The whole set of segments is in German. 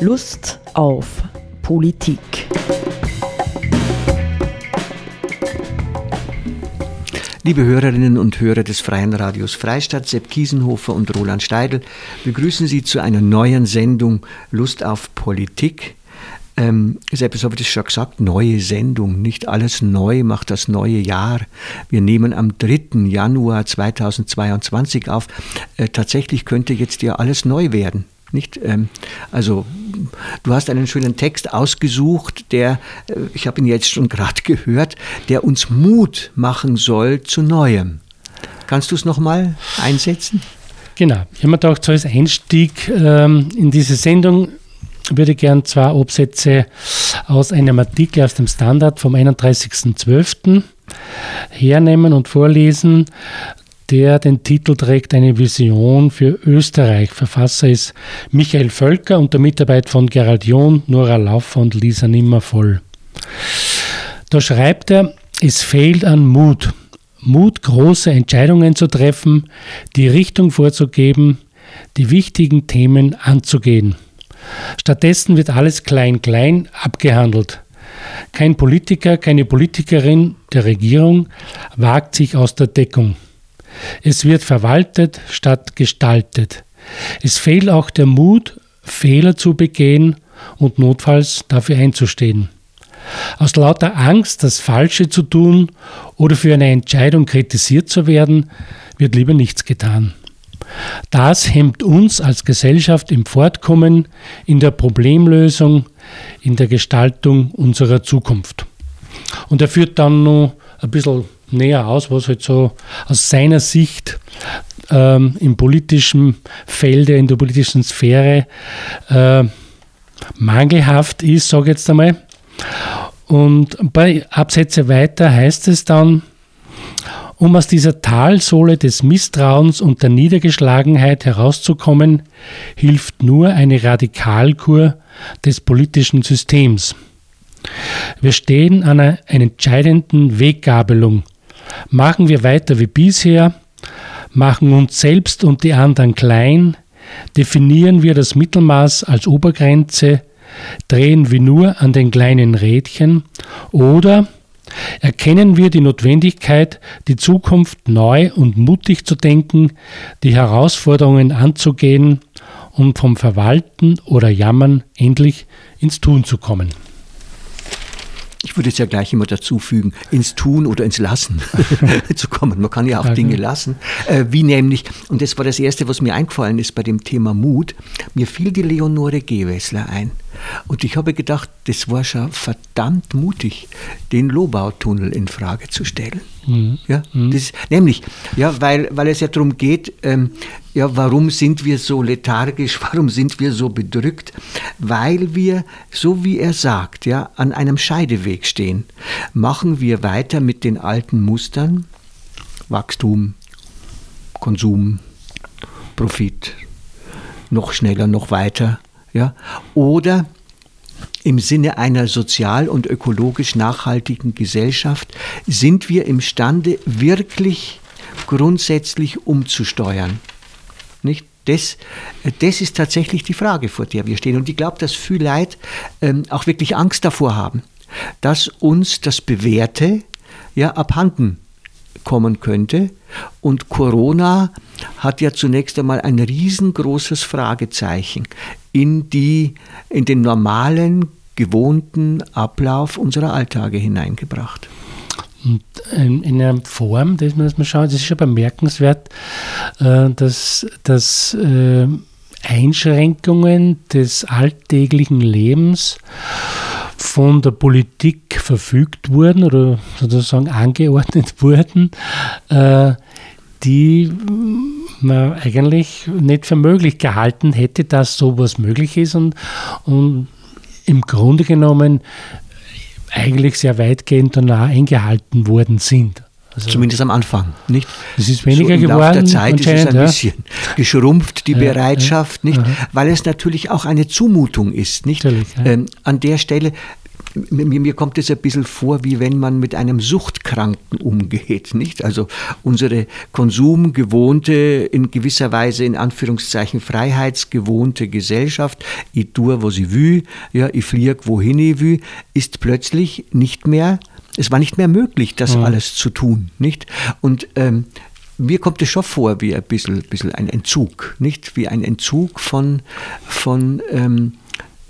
Lust auf Politik. Liebe Hörerinnen und Hörer des Freien Radios Freistadt, Sepp Kiesenhofer und Roland Steidl begrüßen Sie zu einer neuen Sendung Lust auf Politik. Ähm, selbst habe ich das schon gesagt, neue Sendung, nicht alles neu macht das neue Jahr. Wir nehmen am 3. Januar 2022 auf. Äh, tatsächlich könnte jetzt ja alles neu werden. Nicht? Ähm, also du hast einen schönen Text ausgesucht, der, äh, ich habe ihn jetzt schon gerade gehört, der uns Mut machen soll zu Neuem. Kannst du es nochmal einsetzen? Genau. Ich habe mir gedacht, so als Einstieg ähm, in diese Sendung würde ich gerne zwei Absätze aus einem Artikel aus dem Standard vom 31.12. hernehmen und vorlesen der den Titel trägt Eine Vision für Österreich. Verfasser ist Michael Völker unter Mitarbeit von Gerald John, Nora Laufer und Lisa Nimmervoll. Da schreibt er, es fehlt an Mut. Mut, große Entscheidungen zu treffen, die Richtung vorzugeben, die wichtigen Themen anzugehen. Stattdessen wird alles klein-klein abgehandelt. Kein Politiker, keine Politikerin der Regierung wagt sich aus der Deckung. Es wird verwaltet statt gestaltet. Es fehlt auch der Mut, Fehler zu begehen und notfalls dafür einzustehen. Aus lauter Angst, das Falsche zu tun oder für eine Entscheidung kritisiert zu werden, wird lieber nichts getan. Das hemmt uns als Gesellschaft im Fortkommen, in der Problemlösung, in der Gestaltung unserer Zukunft. Und er führt dann noch ein bisschen näher aus, was halt so aus seiner Sicht ähm, im politischen Felde, in der politischen Sphäre äh, mangelhaft ist, sage ich jetzt einmal. Und ein paar Absätze weiter heißt es dann, um aus dieser Talsohle des Misstrauens und der Niedergeschlagenheit herauszukommen, hilft nur eine Radikalkur des politischen Systems. Wir stehen an einer entscheidenden Weggabelung Machen wir weiter wie bisher, machen uns selbst und die anderen klein, definieren wir das Mittelmaß als Obergrenze, drehen wir nur an den kleinen Rädchen oder erkennen wir die Notwendigkeit, die Zukunft neu und mutig zu denken, die Herausforderungen anzugehen und vom Verwalten oder Jammern endlich ins Tun zu kommen ich würde es ja gleich immer dazu fügen, ins Tun oder ins Lassen zu kommen. Man kann ja auch okay. Dinge lassen. Äh, wie nämlich, und das war das Erste, was mir eingefallen ist bei dem Thema Mut, mir fiel die Leonore Gewessler ein. Und ich habe gedacht, das war schon verdammt mutig, den Lobautunnel in Frage zu stellen. Mhm. Ja, mhm. das, nämlich, ja, weil, weil es ja darum geht, ähm, ja, warum sind wir so lethargisch, warum sind wir so bedrückt? Weil wir, so wie er sagt, ja, an einem Scheideweg stehen. Machen wir weiter mit den alten Mustern, Wachstum, Konsum, Profit, noch schneller, noch weiter, ja, oder im Sinne einer sozial und ökologisch nachhaltigen Gesellschaft sind wir imstande, wirklich grundsätzlich umzusteuern. Nicht? Das, das ist tatsächlich die Frage, vor der wir stehen. Und ich glaube, dass viele Leute ähm, auch wirklich Angst davor haben, dass uns das Bewährte ja abhanden kommen könnte. Und Corona hat ja zunächst einmal ein riesengroßes Fragezeichen in, die, in den normalen, gewohnten Ablauf unserer Alltage hineingebracht. Und in, einer Form, das muss man schauen, das ist schon bemerkenswert, äh, dass, dass äh, Einschränkungen des alltäglichen Lebens von der Politik verfügt wurden oder sozusagen angeordnet wurden, äh, die man eigentlich nicht für möglich gehalten hätte, dass sowas möglich ist und, und im Grunde genommen eigentlich sehr weitgehend danach eingehalten worden sind. Also Zumindest am Anfang, nicht? Es ist weniger so im geworden. Im Laufe der Zeit ist es ein ja. bisschen geschrumpft, die ja, Bereitschaft, ja, nicht? Weil es natürlich auch eine Zumutung ist, nicht? Ähm, an der Stelle, mir, mir kommt es ein bisschen vor, wie wenn man mit einem Suchtkranken umgeht, nicht? Also unsere konsumgewohnte, in gewisser Weise in Anführungszeichen freiheitsgewohnte Gesellschaft, ich tue, was ich will, ja, ich fliege, wohin ich will, ist plötzlich nicht mehr, es war nicht mehr möglich, das mhm. alles zu tun, nicht? Und ähm, mir kommt es schon vor wie ein bisschen, bisschen ein Entzug, nicht? Wie ein Entzug von, von ähm,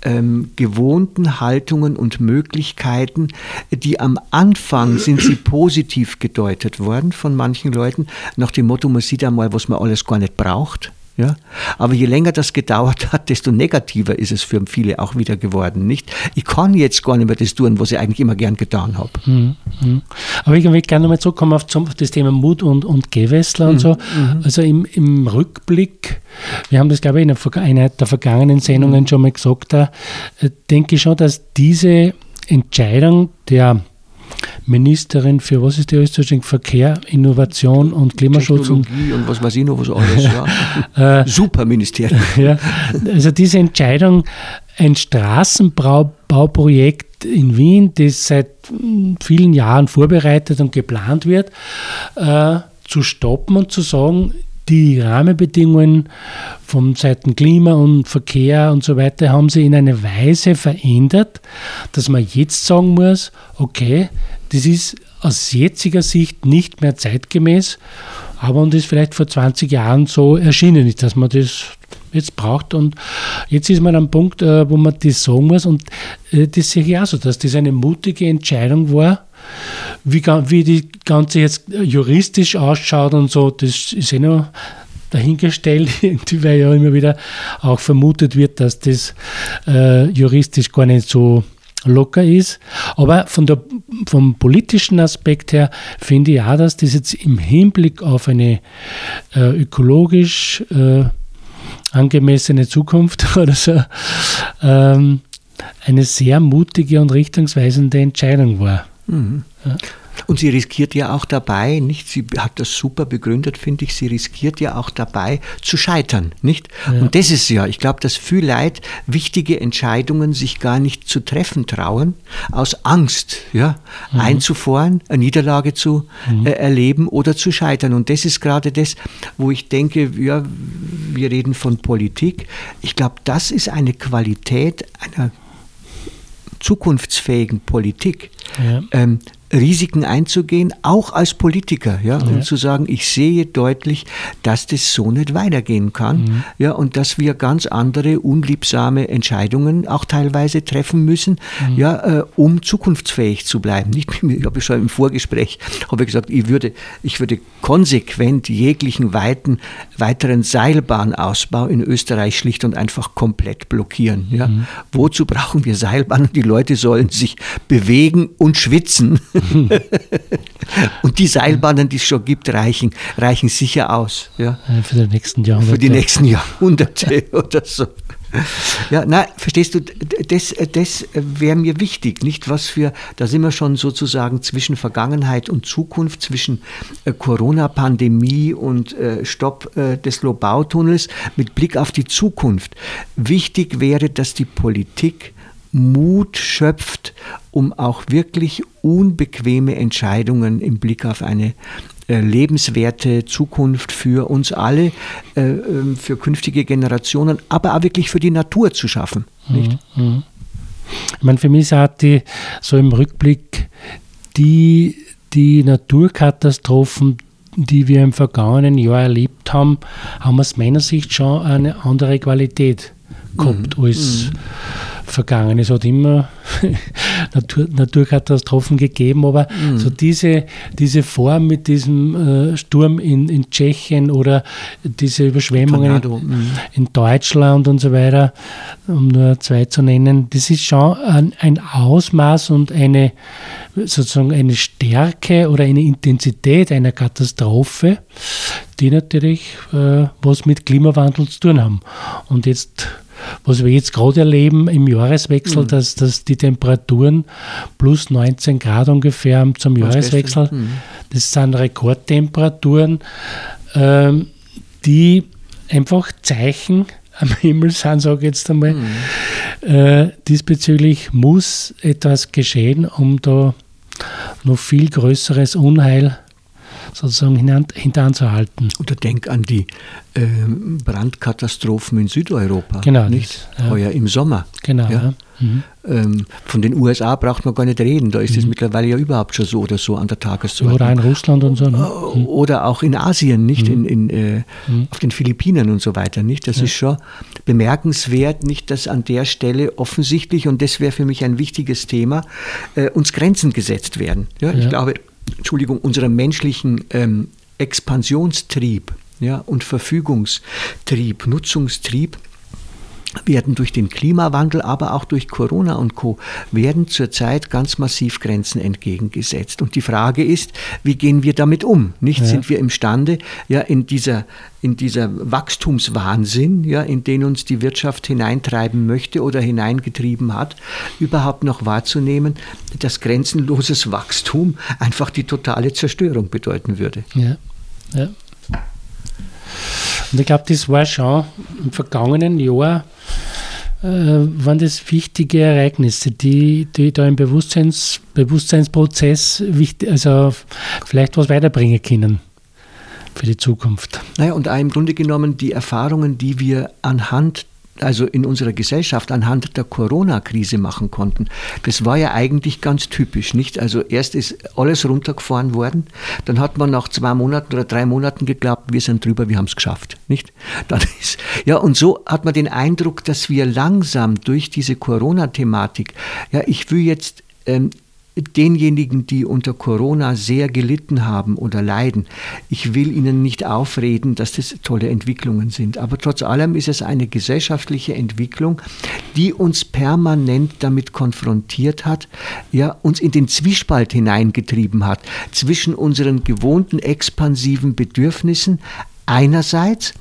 ähm, gewohnten Haltungen und Möglichkeiten, die am Anfang sind sie positiv gedeutet worden von manchen Leuten, nach dem Motto, man sieht einmal, was man alles gar nicht braucht. Ja? Aber je länger das gedauert hat, desto negativer ist es für viele auch wieder geworden. Nicht? Ich kann jetzt gar nicht mehr das tun, was ich eigentlich immer gern getan habe. Mhm. Mhm. Aber ich würde gerne nochmal zurückkommen auf, das Thema Mut und, und Gewässler und mhm. so. Mhm. Also im, im Rückblick, wir haben das, glaube ich, in einer der vergangenen Sendungen mhm. schon mal gesagt, da äh, denke ich schon, dass diese Entscheidung der Ministerin für, was ist die zuständig? Verkehr, Innovation und Klimaschutz. Technologie und, und was weiß ich noch, was alles. Ja. Äh, Superministerium. Ja, also diese Entscheidung, ein Straßenbauprojekt in Wien, das seit vielen Jahren vorbereitet und geplant wird, äh, zu stoppen und zu sagen, die Rahmenbedingungen von Seiten Klima und Verkehr und so weiter haben sich in eine Weise verändert, dass man jetzt sagen muss, okay, das ist aus jetziger Sicht nicht mehr zeitgemäß, aber und ist vielleicht vor 20 Jahren so erschienen ist, dass man das jetzt braucht. Und jetzt ist man am Punkt, äh, wo man das sagen muss. Und äh, das sehe ich auch so, dass das eine mutige Entscheidung war. Wie, wie die ganze jetzt juristisch ausschaut und so, das ist eh noch dahingestellt, weil ja immer wieder auch vermutet wird, dass das äh, juristisch gar nicht so locker ist. Aber von der, vom politischen Aspekt her finde ich auch, dass das jetzt im Hinblick auf eine äh, ökologisch äh, angemessene Zukunft oder so ähm, eine sehr mutige und richtungsweisende Entscheidung war. Mhm. Ja. Und sie riskiert ja auch dabei, nicht? Sie hat das super begründet, finde ich. Sie riskiert ja auch dabei zu scheitern, nicht? Ja. Und das ist ja, ich glaube, dass viel Leid wichtige Entscheidungen sich gar nicht zu treffen trauen, aus Angst, ja, mhm. einzufahren, eine Niederlage zu mhm. äh, erleben oder zu scheitern. Und das ist gerade das, wo ich denke, ja, wir reden von Politik. Ich glaube, das ist eine Qualität einer zukunftsfähigen Politik. Ja. Ähm, Risiken einzugehen, auch als Politiker, ja, ja, und zu sagen, ich sehe deutlich, dass das so nicht weitergehen kann, mhm. ja, und dass wir ganz andere unliebsame Entscheidungen auch teilweise treffen müssen, mhm. ja, äh, um zukunftsfähig zu bleiben. Nicht, ich habe schon im Vorgespräch habe ich gesagt, ich würde, ich würde konsequent jeglichen weiten, weiteren Seilbahnausbau in Österreich schlicht und einfach komplett blockieren. Ja. Mhm. Wozu brauchen wir Seilbahnen? Die Leute sollen sich bewegen und schwitzen. und die Seilbahnen, die es schon gibt, reichen, reichen sicher aus. Ja. Für die nächsten Jahrhunderte. Für die nächsten Jahrhunderte oder so. Ja, na, verstehst du, das, das wäre mir wichtig, nicht was für, da sind wir schon sozusagen zwischen Vergangenheit und Zukunft, zwischen äh, Corona-Pandemie und äh, Stopp äh, des Lobautunnels mit Blick auf die Zukunft. Wichtig wäre, dass die Politik Mut schöpft, um auch wirklich unbequeme Entscheidungen im Blick auf eine äh, lebenswerte Zukunft für uns alle, äh, ähm, für künftige Generationen, aber auch wirklich für die Natur zu schaffen. Nicht? Mhm, mhm. Ich meine, für mich ist auch die, so im Rückblick die, die Naturkatastrophen, die wir im vergangenen Jahr erlebt haben, haben aus meiner Sicht schon eine andere Qualität gehabt mhm. als. Mhm vergangen. Es hat immer Natur, Naturkatastrophen gegeben, aber mhm. so diese, diese Form mit diesem äh, Sturm in, in Tschechien oder diese Überschwemmungen in, mhm. in, Deutschland und so weiter, um nur zwei zu nennen, das ist schon ein, ein Ausmaß und eine sozusagen eine Stärke oder eine Intensität einer Katastrophe, die natürlich äh, was mit Klimawandel zu tun haben. Und jetzt was wir jetzt gerade erleben im Jahreswechsel, mhm. dass, dass die Temperaturen plus 19 Grad ungefähr zum Jahreswechsel, mhm. das sind Rekordtemperaturen, ähm, die einfach Zeichen am Himmel sind, sage ich jetzt einmal. Mhm. Äh, diesbezüglich muss etwas geschehen, um da noch viel größeres Unheil sozusagen hintanzuhalten. Oder denk an die äh, Brandkatastrophen in Südeuropa. Genau. Nicht? Das, ja. Heuer im Sommer. Genau. Ja. Ja. Mhm. Ähm, von den USA braucht man gar nicht reden. Da ist es mhm. mittlerweile ja überhaupt schon so oder so an der Tagesordnung. Oder in Russland und so. Ne? Mhm. Oder auch in Asien, nicht? Mhm. In, in, äh, mhm. Auf den Philippinen und so weiter. Nicht? Das ist schon bemerkenswert, nicht, dass an der Stelle offensichtlich, und das wäre für mich ein wichtiges Thema, äh, uns Grenzen gesetzt werden. Ja, ich glaube, Entschuldigung, unserem menschlichen ähm, Expansionstrieb ja, und Verfügungstrieb, Nutzungstrieb werden durch den Klimawandel, aber auch durch Corona und Co. werden zurzeit ganz massiv Grenzen entgegengesetzt. Und die Frage ist, wie gehen wir damit um? Nicht ja. sind wir imstande, ja in dieser in dieser Wachstumswahnsinn, ja, in den uns die Wirtschaft hineintreiben möchte oder hineingetrieben hat, überhaupt noch wahrzunehmen, dass grenzenloses Wachstum einfach die totale Zerstörung bedeuten würde. Ja, ja. Und ich glaube, das war schon im vergangenen Jahr, äh, waren das wichtige Ereignisse, die, die da im Bewusstseins, Bewusstseinsprozess wichtig, also vielleicht was weiterbringen können für die Zukunft. Naja, und auch im Grunde genommen die Erfahrungen, die wir anhand also in unserer Gesellschaft anhand der Corona-Krise machen konnten. Das war ja eigentlich ganz typisch, nicht? Also erst ist alles runtergefahren worden, dann hat man nach zwei Monaten oder drei Monaten geglaubt, wir sind drüber, wir haben es geschafft, nicht? Dann ist, ja, und so hat man den Eindruck, dass wir langsam durch diese Corona-Thematik, ja, ich will jetzt ähm, denjenigen, die unter Corona sehr gelitten haben oder leiden, ich will ihnen nicht aufreden, dass das tolle Entwicklungen sind. Aber trotz allem ist es eine gesellschaftliche Entwicklung, die uns permanent damit konfrontiert hat, ja, uns in den Zwiespalt hineingetrieben hat zwischen unseren gewohnten expansiven Bedürfnissen einerseits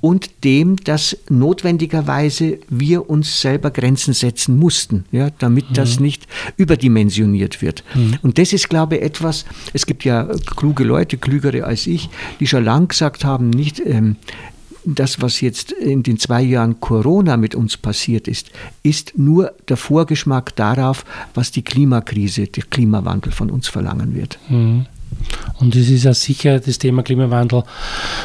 und dem, dass notwendigerweise wir uns selber Grenzen setzen mussten, ja, damit mhm. das nicht überdimensioniert wird. Mhm. Und das ist, glaube ich, etwas, es gibt ja kluge Leute, klügere als ich, die schon lang gesagt haben, nicht, ähm, das, was jetzt in den zwei Jahren Corona mit uns passiert ist, ist nur der Vorgeschmack darauf, was die Klimakrise, der Klimawandel von uns verlangen wird. Mhm. Und es ist ja sicher das Thema Klimawandel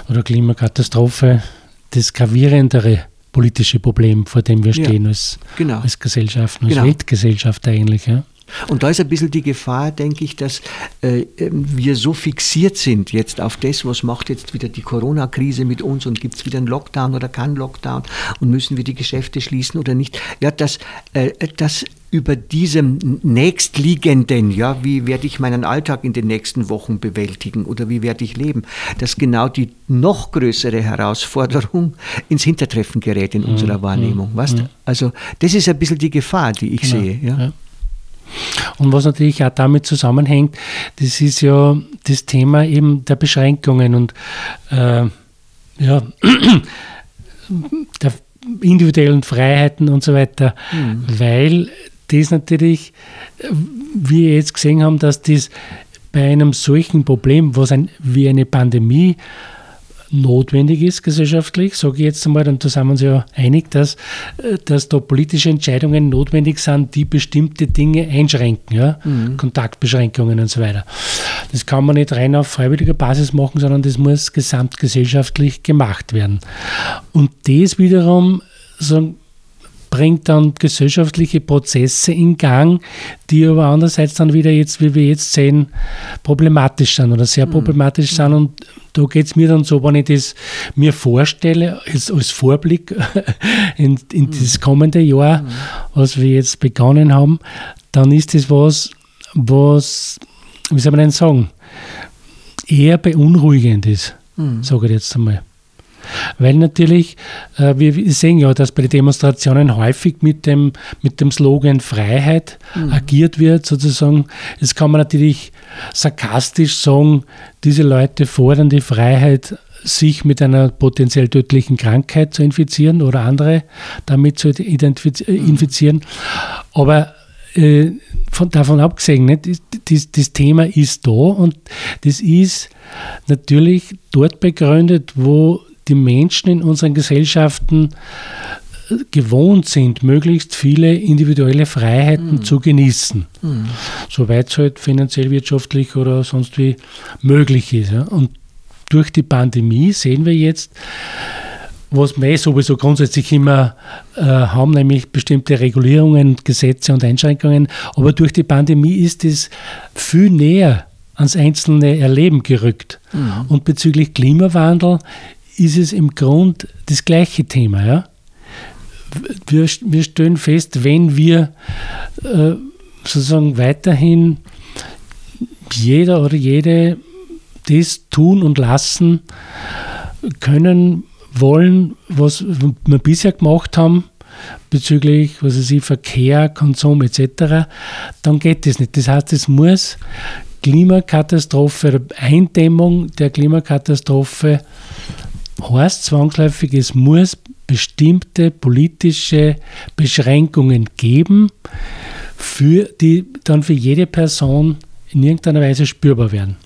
oder Klimakatastrophe das gravierendere politische Problem, vor dem wir stehen ja, als, genau. als Gesellschaft, als genau. Weltgesellschaft eigentlich. Ja. Und da ist ein bisschen die Gefahr, denke ich, dass äh, wir so fixiert sind jetzt auf das, was macht jetzt wieder die Corona-Krise mit uns und gibt es wieder einen Lockdown oder keinen Lockdown und müssen wir die Geschäfte schließen oder nicht. Ja, dass, äh, dass über diesem nächstliegenden, ja, wie werde ich meinen Alltag in den nächsten Wochen bewältigen oder wie werde ich leben, dass genau die noch größere Herausforderung ins Hintertreffen gerät in unserer mhm. Wahrnehmung. Mhm. Weißt? Also das ist ein bisschen die Gefahr, die ich genau. sehe. Ja. ja. Und was natürlich auch damit zusammenhängt, das ist ja das Thema eben der Beschränkungen und äh, ja, der individuellen Freiheiten und so weiter, mhm. weil das natürlich, wie wir jetzt gesehen haben, dass das bei einem solchen Problem, was ein, wie eine Pandemie notwendig ist gesellschaftlich, sage ich jetzt einmal, und da sind wir uns ja einig, dass, äh, dass da politische Entscheidungen notwendig sind, die bestimmte Dinge einschränken, ja? Mhm. Kontaktbeschränkungen und so weiter. Das kann man nicht rein auf freiwilliger Basis machen, sondern das muss gesamtgesellschaftlich gemacht werden. Und das wiederum sagen, bringt dann gesellschaftliche Prozesse in Gang, die aber andererseits dann wieder jetzt, wie wir jetzt sehen, problematisch sind oder sehr mhm. problematisch mhm. sind. Und da geht es mir dann so, wenn ich das mir vorstelle, als, als Vorblick in, in mhm. das kommende Jahr, mhm. was wir jetzt begonnen haben, dann ist das was, was, wie soll man denn sagen, eher beunruhigend ist, mhm. sage ich jetzt einmal. Weil natürlich, äh, wir sehen ja, dass bei den Demonstrationen häufig mit dem, mit dem Slogan Freiheit mhm. agiert wird, sozusagen. Jetzt kann man natürlich sarkastisch sagen, diese Leute fordern die Freiheit, sich mit einer potenziell tödlichen Krankheit zu infizieren oder andere damit zu äh, mhm. infizieren. Aber äh, von, davon abgesehen, nicht, das, das Thema ist da und das ist natürlich dort begründet, wo die Menschen in unseren Gesellschaften äh, gewohnt sind, möglichst viele individuelle Freiheiten mhm. zu genießen, mhm. soweit es halt finanziell, wirtschaftlich oder sonst wie möglich ist. Ja. Und durch die Pandemie sehen wir jetzt, was wir sowieso grundsätzlich immer äh, haben, nämlich bestimmte Regulierungen, Gesetze und Einschränkungen. Aber durch die Pandemie ist es viel näher ans einzelne Erleben gerückt. Mhm. Und bezüglich Klimawandel ist es im Grund das gleiche Thema. Ja? Wir, wir stellen fest, wenn wir äh, sozusagen weiterhin jeder oder jede das tun und lassen können, wollen, was wir bisher gemacht haben, bezüglich was ich, Verkehr, Konsum etc., dann geht das nicht. Das heißt, es muss Klimakatastrophe, Eindämmung der Klimakatastrophe heißt zwangsläufig, es muss bestimmte politische Beschränkungen geben, für die dann für jede Person in irgendeiner Weise spürbar werden.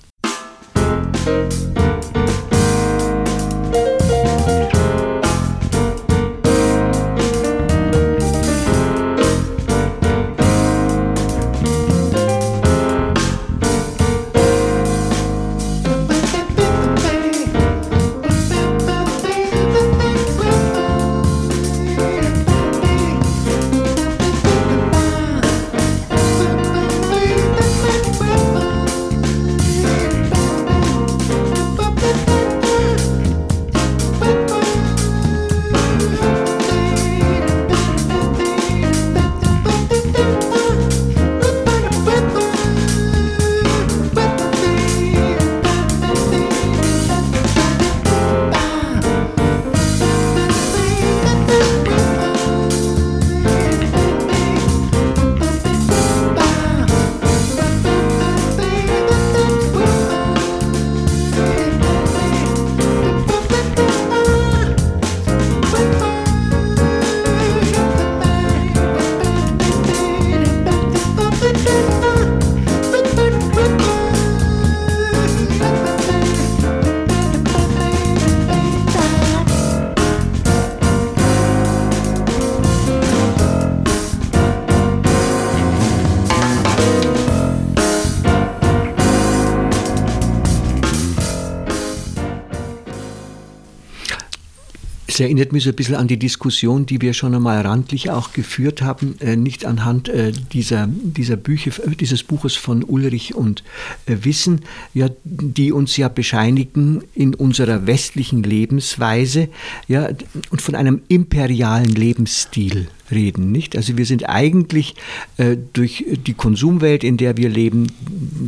Das erinnert mich so ein bisschen an die Diskussion, die wir schon einmal randlich auch geführt haben, äh, nicht anhand äh, dieser, dieser Bücher, äh, dieses Buches von Ulrich und Wissen, ja, die uns ja bescheinigen in unserer westlichen Lebensweise ja, und von einem imperialen Lebensstil reden, nicht? Also wir sind eigentlich äh, durch die Konsumwelt, in der wir leben,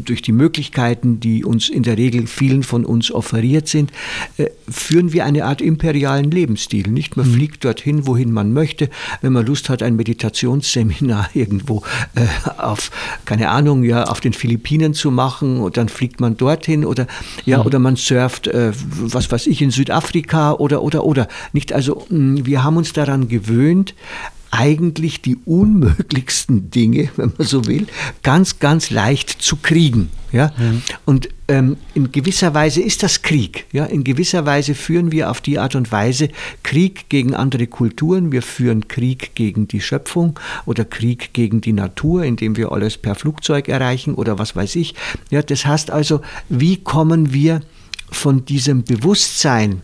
durch die Möglichkeiten, die uns in der Regel vielen von uns offeriert sind, äh, führen wir eine Art imperialen Lebensstil, nicht? Man mhm. fliegt dorthin, wohin man möchte. Wenn man Lust hat, ein Meditationsseminar irgendwo äh, auf, keine Ahnung, ja, auf den Philippinen zu machen, und dann fliegt man dorthin oder, ja, mhm. oder man surft, was weiß ich, in Südafrika oder, oder, oder. Nicht? Also, mh, wir haben uns daran gewöhnt, eigentlich die unmöglichsten Dinge, wenn man so will, ganz, ganz leicht zu kriegen. Ja? Mhm. Und ähm, in gewisser Weise ist das Krieg. Ja? In gewisser Weise führen wir auf die Art und Weise Krieg gegen andere Kulturen. Wir führen Krieg gegen die Schöpfung oder Krieg gegen die Natur, indem wir alles per Flugzeug erreichen oder was weiß ich. Ja, das heißt also, wie kommen wir von diesem Bewusstsein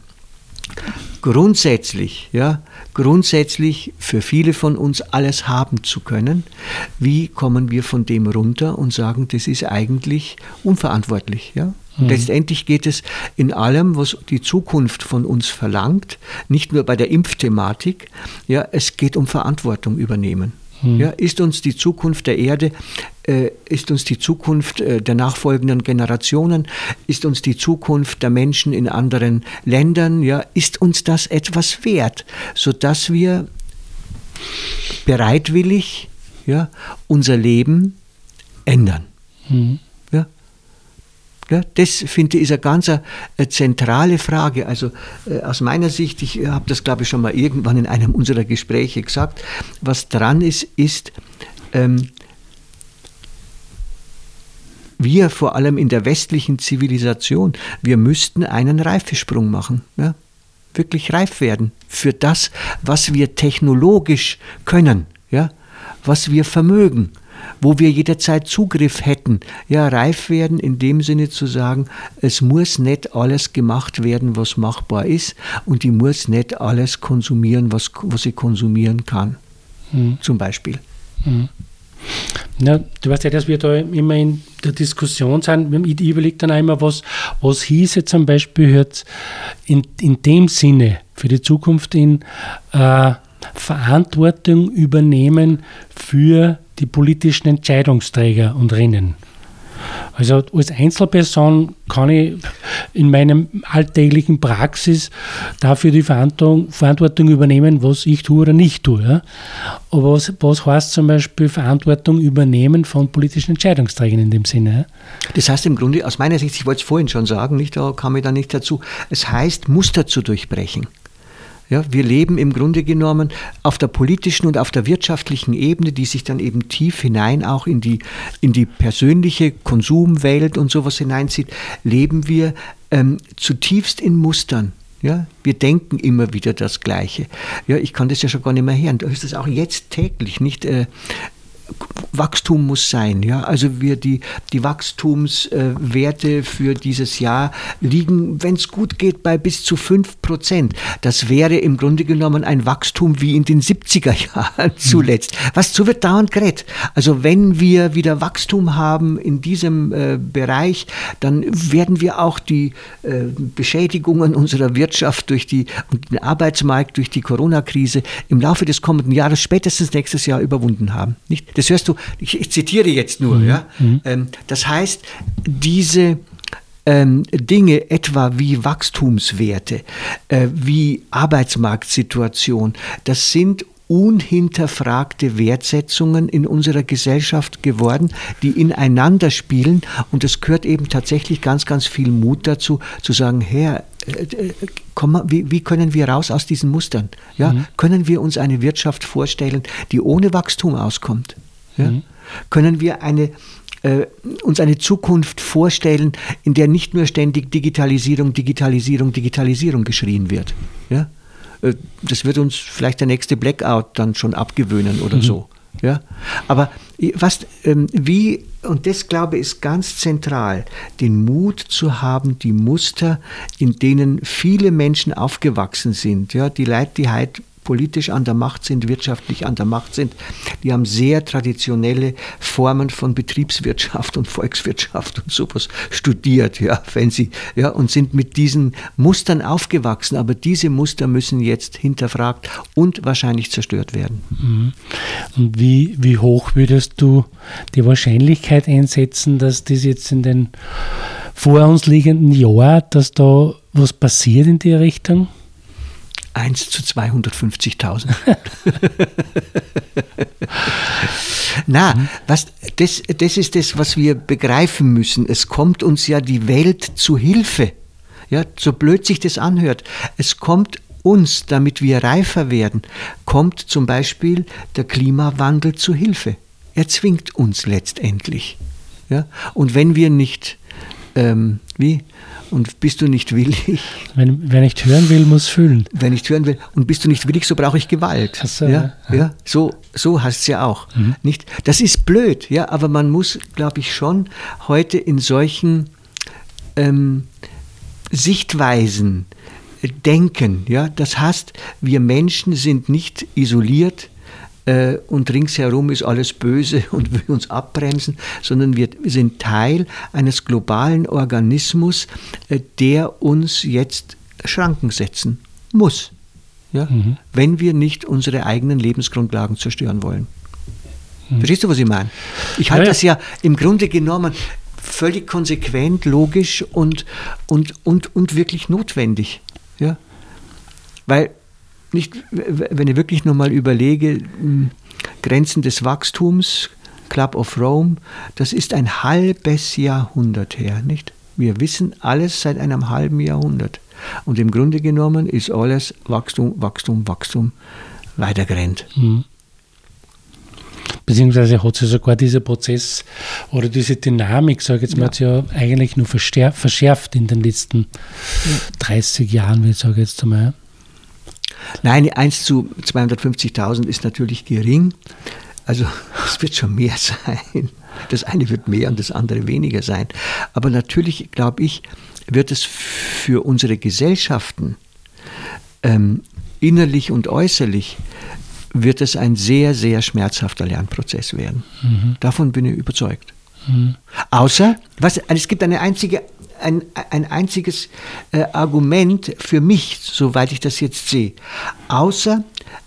grundsätzlich, ja, grundsätzlich für viele von uns alles haben zu können. Wie kommen wir von dem runter und sagen, das ist eigentlich unverantwortlich, ja? Mhm. Letztendlich geht es in allem, was die Zukunft von uns verlangt, nicht nur bei der Impfthematik, ja, es geht um Verantwortung übernehmen. Mhm. Ja, ist uns die Zukunft der Erde, ist uns die Zukunft äh, der nachfolgenden Generationen, ist uns die Zukunft der Menschen in anderen Ländern, ja, ist uns das etwas wert, sodass wir bereitwillig ja, unser Leben ändern. Mhm. Ja, das finde ich ist eine ganz eine, äh, zentrale Frage. Also äh, aus meiner Sicht, ich habe das glaube ich schon mal irgendwann in einem unserer Gespräche gesagt, was dran ist, ist, ähm, wir vor allem in der westlichen Zivilisation, wir müssten einen Reifesprung machen. Ja? wirklich reif werden für das, was wir technologisch können, ja, was wir vermögen, wo wir jederzeit Zugriff hätten. Ja, reif werden in dem Sinne zu sagen, es muss nicht alles gemacht werden, was machbar ist und die muss nicht alles konsumieren, was, was sie konsumieren kann. Mhm. Zum Beispiel. Mhm. Ja, du weißt ja, dass wir da immer in der Diskussion sind. Ich überlege dann einmal, was, was hieße zum Beispiel jetzt in, in dem Sinne für die Zukunft in äh, Verantwortung übernehmen für die politischen Entscheidungsträger und Rennen. Also als Einzelperson kann ich in meinem alltäglichen Praxis dafür die Verantwortung, übernehmen, was ich tue oder nicht tue. Ja? Aber was, was heißt zum Beispiel Verantwortung übernehmen von politischen Entscheidungsträgern in dem Sinne? Ja? Das heißt im Grunde, aus meiner Sicht, ich wollte es vorhin schon sagen, nicht, da kam ich da nicht dazu, es heißt, Muster zu durchbrechen. Ja, wir leben im Grunde genommen auf der politischen und auf der wirtschaftlichen Ebene, die sich dann eben tief hinein auch in die, in die persönliche Konsumwelt und sowas hineinzieht, leben wir ähm, zutiefst in Mustern. Ja, wir denken immer wieder das Gleiche. Ja, ich kann das ja schon gar nicht mehr hören. Du hörst das auch jetzt täglich, nicht? Äh, Wachstum muss sein. Ja? Also wir die, die Wachstumswerte für dieses Jahr liegen, wenn es gut geht, bei bis zu 5 Prozent. Das wäre im Grunde genommen ein Wachstum wie in den 70er Jahren mhm. zuletzt. Was so wird dauernd gerät. Also wenn wir wieder Wachstum haben in diesem äh, Bereich, dann werden wir auch die äh, Beschädigungen unserer Wirtschaft durch die und den Arbeitsmarkt durch die Corona-Krise im Laufe des kommenden Jahres spätestens nächstes Jahr überwunden haben. Nicht? Das hörst du, ich, ich zitiere jetzt nur. Mhm. Ja? Mhm. Ähm, das heißt, diese ähm, Dinge etwa wie Wachstumswerte, äh, wie Arbeitsmarktsituation, das sind unhinterfragte Wertsetzungen in unserer Gesellschaft geworden, die ineinander spielen. Und es gehört eben tatsächlich ganz, ganz viel Mut dazu, zu sagen, Herr, komm, wie, wie, können wir raus aus diesen Mustern? Ja? Mhm. Können wir uns eine Wirtschaft vorstellen, die ohne Wachstum auskommt? Ja? Mhm. Können wir eine, äh, uns eine Zukunft vorstellen, in der nicht nur ständig Digitalisierung, Digitalisierung, Digitalisierung geschrien wird? Ja? Äh, das wird uns vielleicht der nächste Blackout dann schon abgewöhnen oder mhm. so. Ja? Aber was, ähm, wie, und das glaube ich ist ganz zentral, den Mut zu haben, die Muster, in denen viele Menschen aufgewachsen sind, ja, die Leute, die heute politisch an der Macht sind, wirtschaftlich an der Macht sind, die haben sehr traditionelle Formen von Betriebswirtschaft und Volkswirtschaft und sowas studiert, ja, wenn sie, ja, und sind mit diesen Mustern aufgewachsen. Aber diese Muster müssen jetzt hinterfragt und wahrscheinlich zerstört werden. Mhm. Und wie, wie hoch würdest du die Wahrscheinlichkeit einsetzen, dass das jetzt in den vor uns liegenden Jahren, dass da was passiert in die Richtung? 1 zu 250.000. Na, was, das, das ist das, was wir begreifen müssen. Es kommt uns ja die Welt zu Hilfe. Ja, so blöd sich das anhört. Es kommt uns, damit wir reifer werden, kommt zum Beispiel der Klimawandel zu Hilfe. Er zwingt uns letztendlich. Ja? Und wenn wir nicht, ähm, wie, und bist du nicht willig? Wenn, wer nicht hören will, muss fühlen. Wer nicht hören will. Und bist du nicht willig, so brauche ich Gewalt. So, ja, ja, ja. So, so heißt es ja auch. Mhm. Nicht? Das ist blöd, ja, aber man muss, glaube ich, schon heute in solchen ähm, Sichtweisen denken. Ja? Das heißt, wir Menschen sind nicht isoliert äh, und ringsherum ist alles böse und will uns abbremsen, sondern wir sind Teil eines globalen Organismus, äh, der uns jetzt Schranken setzen muss, ja? Mhm. wenn wir nicht unsere eigenen Lebensgrundlagen zerstören wollen. Mhm. Verstehst du, was ich meine? Ich halte ja, ja. das ja im Grunde genommen völlig konsequent, logisch und, und, und, und wirklich notwendig. Ja? Weil nicht, wenn ich wirklich nochmal überlege, hm, Grenzen des Wachstums, Club of Rome, das ist ein halbes Jahrhundert her, nicht? Wir wissen alles seit einem halben Jahrhundert. Und im Grunde genommen ist alles Wachstum, Wachstum, Wachstum weitergerennt. Mhm. Beziehungsweise hat sich sogar dieser Prozess oder diese Dynamik, sage ich jetzt mal, ja. ja eigentlich nur verschärft in den letzten ja. 30 Jahren, wie ich sage jetzt einmal. Nein, 1 zu 250.000 ist natürlich gering. Also es wird schon mehr sein. Das eine wird mehr und das andere weniger sein. Aber natürlich, glaube ich, wird es für unsere Gesellschaften ähm, innerlich und äußerlich wird es ein sehr, sehr schmerzhafter Lernprozess werden. Mhm. Davon bin ich überzeugt. Mhm. Außer, was, es gibt eine einzige, ein, ein einziges äh, Argument für mich, soweit ich das jetzt sehe. Außer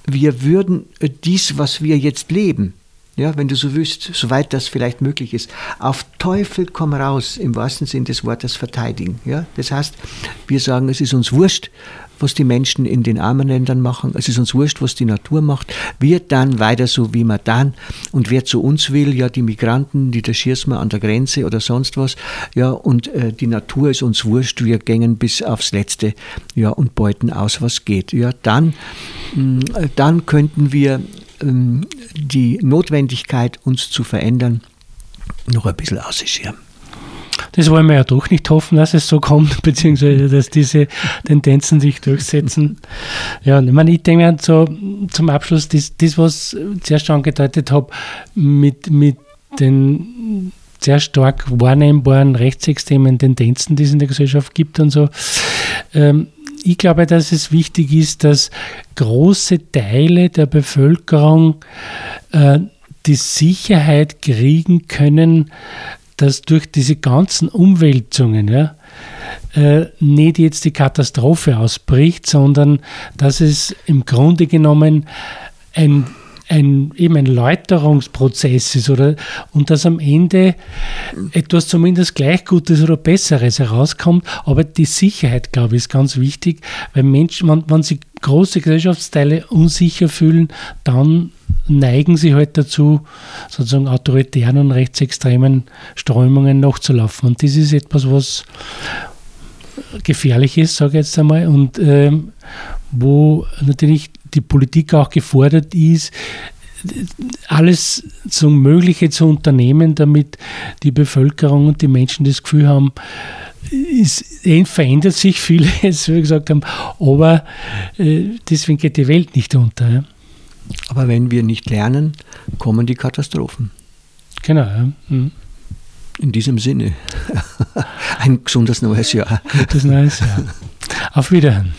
wir würden äh, dies, was wir jetzt leben, ja, wenn du so wüsst, soweit das vielleicht möglich ist, auf Teufel komm raus, im wahrsten Sinn des Wortes verteidigen. Ja? Das heißt, wir sagen, es ist uns wurscht, was die Menschen in den armen Ländern machen, es ist uns wurscht, was die Natur macht, wird dann weiter so, wie man dann und wer zu uns will, ja, die Migranten, die taschieren wir an der Grenze oder sonst was, ja, und äh, die Natur ist uns wurscht, wir gängen bis aufs Letzte, ja, und beuten aus, was geht. Ja, dann, mh, mm, dann könnten wir die Notwendigkeit, uns zu verändern, noch ein bisschen ausschirmen. Das wollen wir ja doch nicht hoffen, dass es so kommt, beziehungsweise dass diese Tendenzen sich durchsetzen. Ja, ich meine, ich denke so zum Abschluss, das, das was ich zuerst angedeutet habe, mit, mit den sehr stark wahrnehmbaren rechtsextremen Tendenzen, die es in der Gesellschaft gibt und so. Ähm, ich glaube, dass es wichtig ist, dass große Teile der Bevölkerung äh, die Sicherheit kriegen können, dass durch diese ganzen Umwälzungen ja, äh, nicht jetzt die Katastrophe ausbricht, sondern dass es im Grunde genommen ein ein, eben ein Läuterungsprozess ist oder, und dass am Ende etwas zumindest gleich Gutes oder Besseres herauskommt. Aber die Sicherheit, glaube ich, ist ganz wichtig, weil Menschen, wenn, wenn sich große Gesellschaftsteile unsicher fühlen, dann neigen sie halt dazu, sozusagen autoritären und rechtsextremen Strömungen nachzulaufen. Und das ist etwas, was gefährlich ist, sage ich jetzt einmal, und ähm, wo natürlich die Politik auch gefordert ist, alles so Mögliche zu unternehmen, damit die Bevölkerung und die Menschen das Gefühl haben, es verändert sich vieles, wie wir gesagt haben, aber äh, deswegen geht die Welt nicht unter. Ja. Aber wenn wir nicht lernen, kommen die Katastrophen. Genau. Ja. Mhm. In diesem Sinne, ein gesundes neues Jahr. Gutes neues Jahr. Auf Wiederhören.